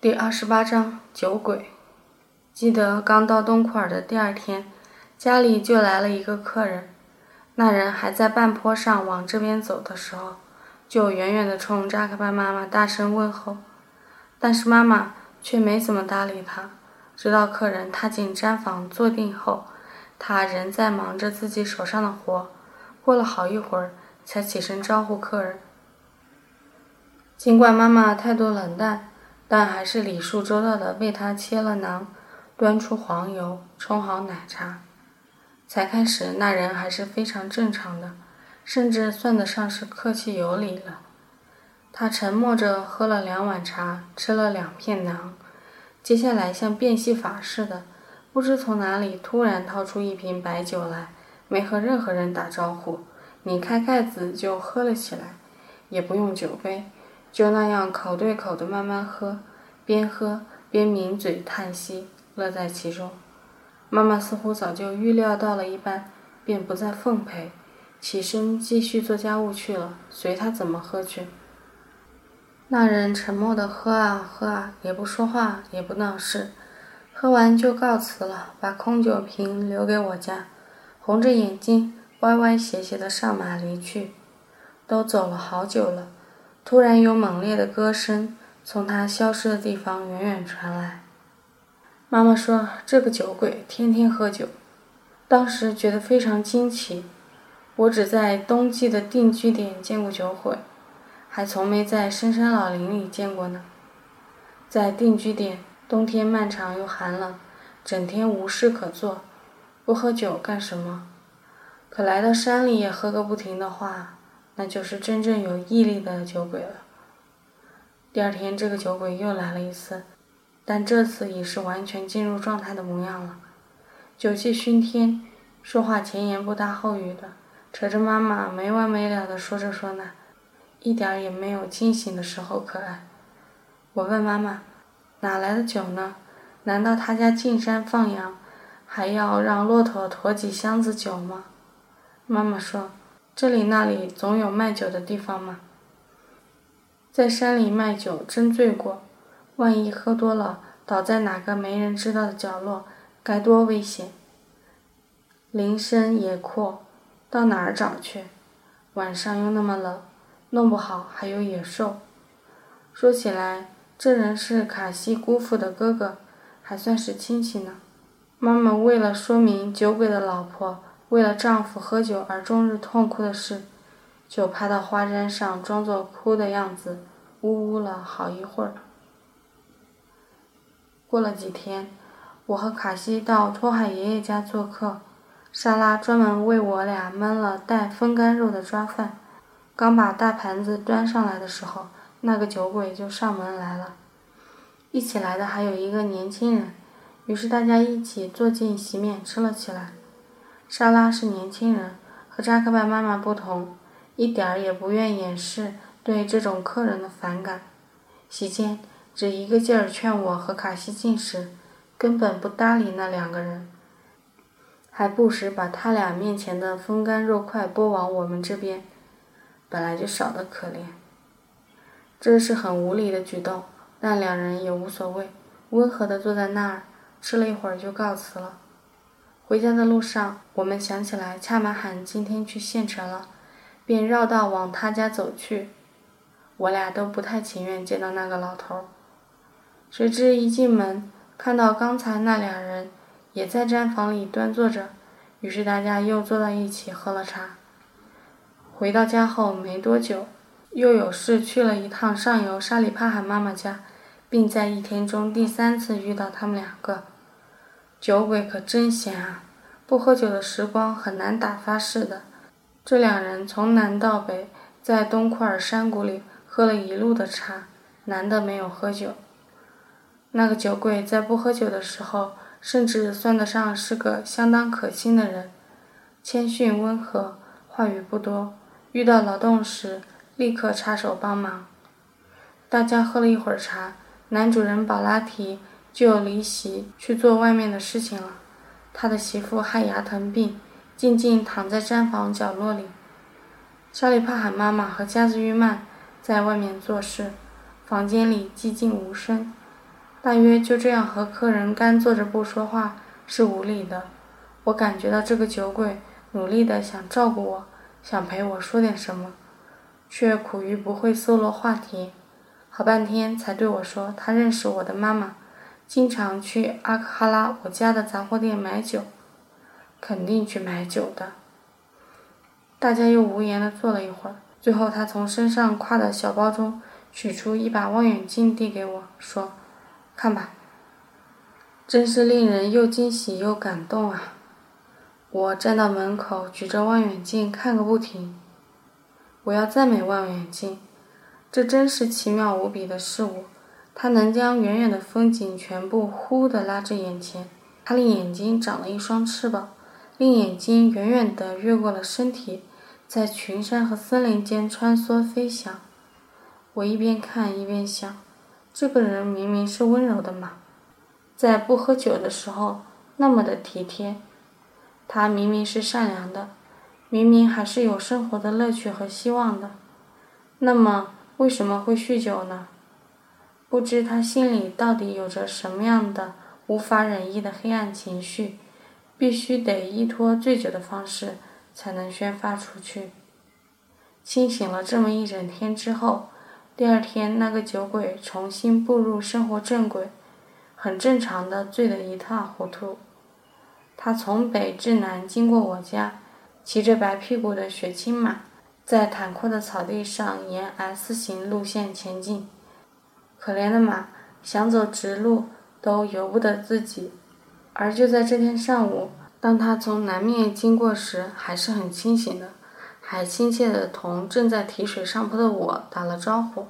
第二十八章酒鬼。记得刚到东库尔的第二天，家里就来了一个客人。那人还在半坡上往这边走的时候，就远远地冲扎克巴妈妈大声问候，但是妈妈却没怎么搭理他。直到客人踏进毡房坐定后，他仍在忙着自己手上的活。过了好一会儿，才起身招呼客人。尽管妈妈态度冷淡。但还是礼数周到的为他切了馕，端出黄油，冲好奶茶。才开始，那人还是非常正常的，甚至算得上是客气有礼了。他沉默着喝了两碗茶，吃了两片馕，接下来像变戏法似的，不知从哪里突然掏出一瓶白酒来，没和任何人打招呼，拧开盖子就喝了起来，也不用酒杯。就那样口对口的慢慢喝，边喝边抿嘴叹息，乐在其中。妈妈似乎早就预料到了一般，便不再奉陪，起身继续做家务去了，随他怎么喝去。那人沉默的喝啊喝啊，也不说话，也不闹事，喝完就告辞了，把空酒瓶留给我家，红着眼睛歪歪斜斜的上马离去。都走了好久了。突然有猛烈的歌声从他消失的地方远远传来。妈妈说：“这个酒鬼天天喝酒。”当时觉得非常惊奇。我只在冬季的定居点见过酒鬼，还从没在深山老林里见过呢。在定居点，冬天漫长又寒冷，整天无事可做，不喝酒干什么？可来到山里也喝个不停的话。那就是真正有毅力的酒鬼了。第二天，这个酒鬼又来了一次，但这次已是完全进入状态的模样了，酒气熏天，说话前言不搭后语的，扯着妈妈没完没了的说着说那，一点儿也没有清醒的时候可爱。我问妈妈：“哪来的酒呢？难道他家进山放羊，还要让骆驼驮几箱子酒吗？”妈妈说。这里那里总有卖酒的地方嘛。在山里卖酒真醉过，万一喝多了倒在哪个没人知道的角落，该多危险！林深野阔，到哪儿找去？晚上又那么冷，弄不好还有野兽。说起来，这人是卡西姑父的哥哥，还算是亲戚呢。妈妈为了说明酒鬼的老婆。为了丈夫喝酒而终日痛哭的事，就趴到花毡上装作哭的样子，呜呜了好一会儿。过了几天，我和卡西到托海爷爷家做客，莎拉专门为我俩焖了带风干肉的抓饭。刚把大盘子端上来的时候，那个酒鬼就上门来了。一起来的还有一个年轻人，于是大家一起坐进席面吃了起来。莎拉是年轻人，和扎克拜妈妈不同，一点儿也不愿掩饰对这种客人的反感。席间只一个劲儿劝我和卡西进食，根本不搭理那两个人，还不时把他俩面前的风干肉块拨往我们这边，本来就少得可怜。这是很无理的举动，但两人也无所谓，温和地坐在那儿吃了一会儿就告辞了。回家的路上，我们想起来恰马罕今天去县城了，便绕道往他家走去。我俩都不太情愿见到那个老头。谁知一进门，看到刚才那俩人也在毡房里端坐着，于是大家又坐到一起喝了茶。回到家后没多久，又有事去了一趟上游沙里帕罕妈妈家，并在一天中第三次遇到他们两个。酒鬼可真闲啊！不喝酒的时光很难打发似的。这两人从南到北，在东库尔山谷里喝了一路的茶，难得没有喝酒。那个酒鬼在不喝酒的时候，甚至算得上是个相当可亲的人，谦逊温和，话语不多，遇到劳动时立刻插手帮忙。大家喝了一会儿茶，男主人保拉提。就离席去做外面的事情了。他的媳妇害牙疼病，静静躺在毡房角落里。沙里帕罕妈妈和加兹玉曼在外面做事，房间里寂静无声。大约就这样和客人干坐着不说话是无理的。我感觉到这个酒鬼努力的想照顾我，想陪我说点什么，却苦于不会搜罗话题。好半天才对我说，他认识我的妈妈，经常去阿克哈拉我家的杂货店买酒，肯定去买酒的。大家又无言的坐了一会儿，最后他从身上挎的小包中取出一把望远镜递给我说：“看吧。”真是令人又惊喜又感动啊！我站到门口，举着望远镜看个不停。我要赞美望远镜，这真是奇妙无比的事物。他能将远远的风景全部呼地拉至眼前。他令眼睛长了一双翅膀，令眼睛远远地越过了身体，在群山和森林间穿梭飞翔。我一边看一边想，这个人明明是温柔的嘛，在不喝酒的时候那么的体贴。他明明是善良的，明明还是有生活的乐趣和希望的，那么为什么会酗酒呢？不知他心里到底有着什么样的无法忍抑的黑暗情绪，必须得依托醉酒的方式才能宣发出去。清醒了这么一整天之后，第二天那个酒鬼重新步入生活正轨，很正常的醉得一塌糊涂。他从北至南经过我家，骑着白屁股的雪青马，在坦阔的草地上沿 S 型路线前进。可怜的马，想走直路都由不得自己。而就在这天上午，当他从南面经过时，还是很清醒的，还亲切地同正在提水上坡的我打了招呼。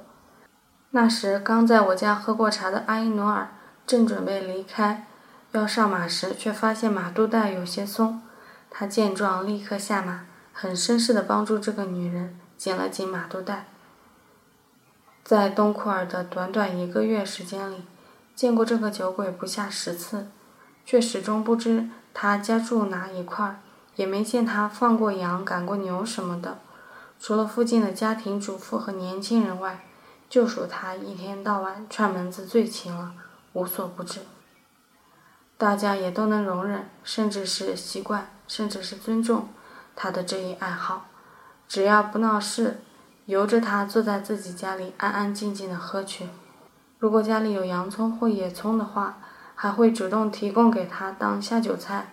那时刚在我家喝过茶的阿依努尔正准备离开。要上马时，却发现马肚带有些松。他见状，立刻下马，很绅士地帮助这个女人紧了紧马肚带。在东库尔的短短一个月时间里，见过这个酒鬼不下十次，却始终不知他家住哪一块，也没见他放过羊、赶过牛什么的。除了附近的家庭主妇和年轻人外，就属他一天到晚串门子最勤了，无所不知。大家也都能容忍，甚至是习惯，甚至是尊重他的这一爱好。只要不闹事，由着他坐在自己家里安安静静的喝去。如果家里有洋葱或野葱的话，还会主动提供给他当下酒菜。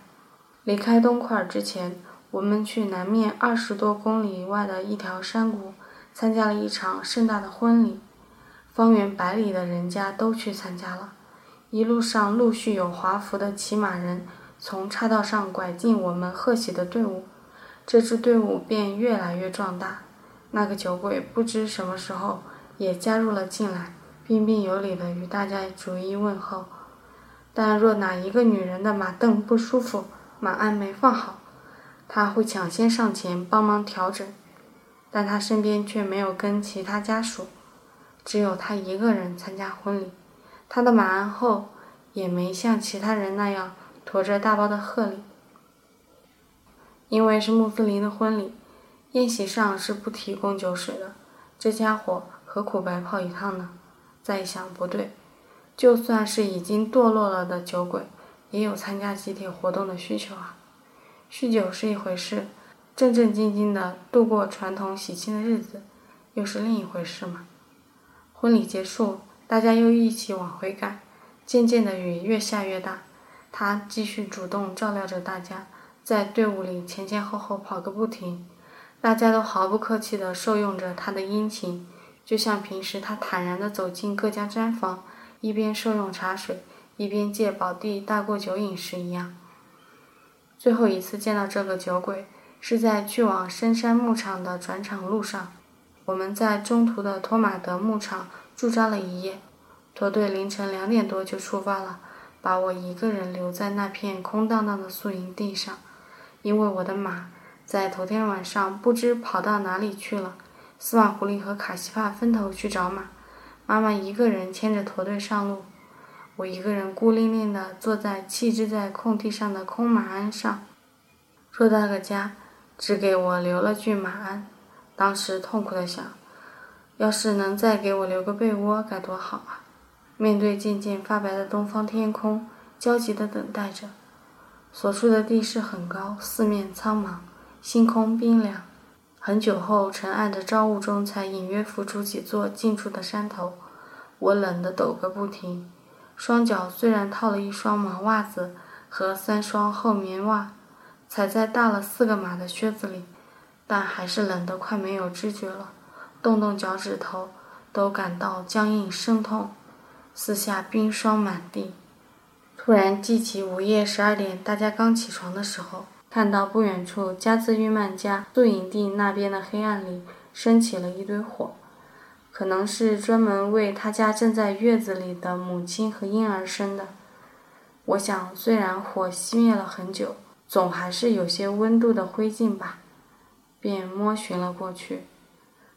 离开东库尔之前，我们去南面二十多公里外的一条山谷参加了一场盛大的婚礼，方圆百里的人家都去参加了。一路上陆续有华服的骑马人从岔道上拐进我们贺喜的队伍，这支队伍便越来越壮大。那个酒鬼不知什么时候也加入了进来，彬彬有礼地与大家逐一问候。但若哪一个女人的马凳不舒服，马鞍没放好，他会抢先上前帮忙调整。但他身边却没有跟其他家属，只有他一个人参加婚礼。他的马鞍后也没像其他人那样驮着大包的贺礼，因为是穆斯林的婚礼，宴席上是不提供酒水的。这家伙何苦白跑一趟呢？再一想，不对，就算是已经堕落了的酒鬼，也有参加集体活动的需求啊。酗酒是一回事，正正经经的度过传统喜庆的日子，又是另一回事嘛。婚礼结束。大家又一起往回赶，渐渐的雨越下越大。他继续主动照料着大家，在队伍里前前后后跑个不停。大家都毫不客气地受用着他的殷勤，就像平时他坦然地走进各家毡房，一边受用茶水，一边借宝地大过酒瘾时一样。最后一次见到这个酒鬼，是在去往深山牧场的转场路上。我们在中途的托马德牧场。驻扎了一夜，驼队凌晨两点多就出发了，把我一个人留在那片空荡荡的宿营地上。因为我的马在头天晚上不知跑到哪里去了。斯瓦狐狸和卡西帕分头去找马，妈妈一个人牵着驼队上路，我一个人孤零零地坐在弃置在空地上的空马鞍上。偌大个家，只给我留了具马鞍，当时痛苦地想。要是能再给我留个被窝，该多好啊！面对渐渐发白的东方天空，焦急地等待着。所处的地势很高，四面苍茫，星空冰凉。很久后，沉暗的朝雾中，才隐约浮出几座近处的山头。我冷得抖个不停，双脚虽然套了一双毛袜子和三双厚棉袜，踩在大了四个码的靴子里，但还是冷得快没有知觉了，动动脚趾头都感到僵硬生痛。四下冰霜满地，突然记起午夜十二点大家刚起床的时候，看到不远处加兹玉曼家宿营地那边的黑暗里升起了一堆火，可能是专门为他家正在月子里的母亲和婴儿生的。我想，虽然火熄灭了很久，总还是有些温度的灰烬吧，便摸寻了过去。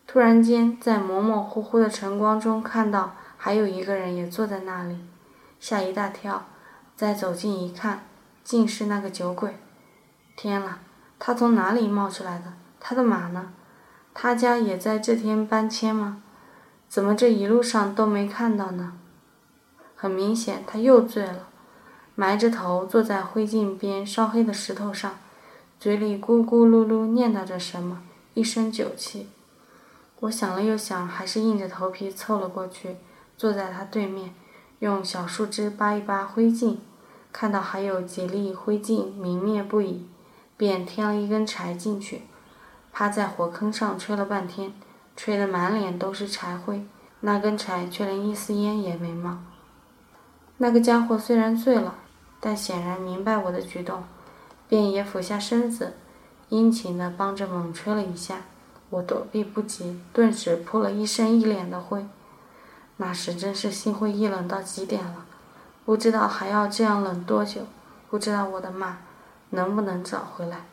突然间，在模模糊糊的晨光中看到。还有一个人也坐在那里，吓一大跳。再走近一看，竟是那个酒鬼。天啦，他从哪里冒出来的？他的马呢？他家也在这天搬迁吗？怎么这一路上都没看到呢？很明显，他又醉了，埋着头坐在灰烬边烧黑的石头上，嘴里咕咕噜噜念叨着什么，一身酒气。我想了又想，还是硬着头皮凑了过去。坐在他对面，用小树枝扒一扒灰烬，看到还有几粒灰烬明灭不已，便添了一根柴进去，趴在火坑上吹了半天，吹得满脸都是柴灰，那根柴却连一丝烟也没冒。那个家伙虽然醉了，但显然明白我的举动，便也俯下身子，殷勤地帮着猛吹了一下。我躲避不及，顿时扑了一身一脸的灰。那时真是心灰意冷到极点了，不知道还要这样冷多久，不知道我的马能不能找回来，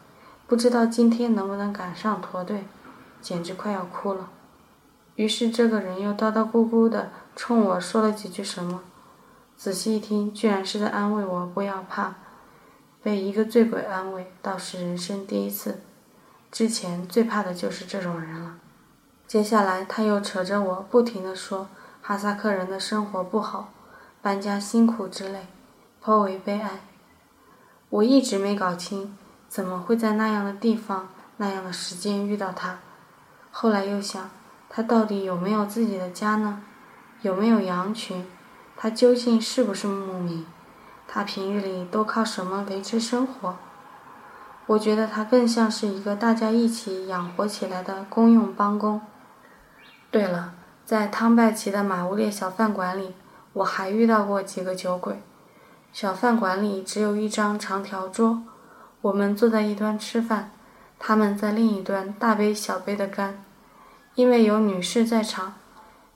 不知道今天能不能赶上驼队，简直快要哭了。于是这个人又叨叨咕咕的冲我说了几句什么，仔细一听，居然是在安慰我不要怕。被一个醉鬼安慰，倒是人生第一次。之前最怕的就是这种人了。接下来他又扯着我不停地说。哈萨克人的生活不好，搬家辛苦之类，颇为悲哀。我一直没搞清，怎么会在那样的地方、那样的时间遇到他。后来又想，他到底有没有自己的家呢？有没有羊群？他究竟是不是牧民？他平日里都靠什么维持生活？我觉得他更像是一个大家一起养活起来的公用帮工。对了。在汤拜奇的马乌列小饭馆里，我还遇到过几个酒鬼。小饭馆里只有一张长条桌，我们坐在一端吃饭，他们在另一端大杯小杯的干。因为有女士在场，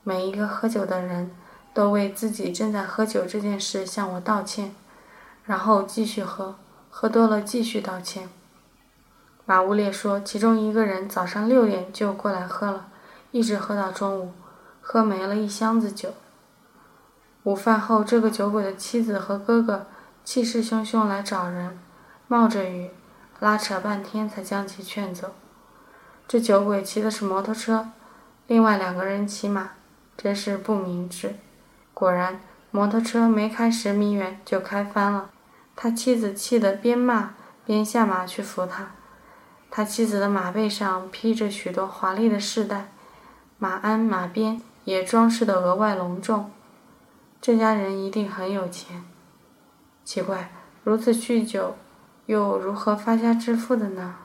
每一个喝酒的人都为自己正在喝酒这件事向我道歉，然后继续喝，喝多了继续道歉。马乌列说，其中一个人早上六点就过来喝了，一直喝到中午。喝没了一箱子酒。午饭后，这个酒鬼的妻子和哥哥气势汹汹来找人，冒着雨，拉扯半天才将其劝走。这酒鬼骑的是摩托车，另外两个人骑马，真是不明智。果然，摩托车没开十米远就开翻了。他妻子气得边骂边下马去扶他。他妻子的马背上披着许多华丽的饰带，马鞍、马鞭。也装饰的额外隆重，这家人一定很有钱。奇怪，如此酗酒，又如何发家致富的呢？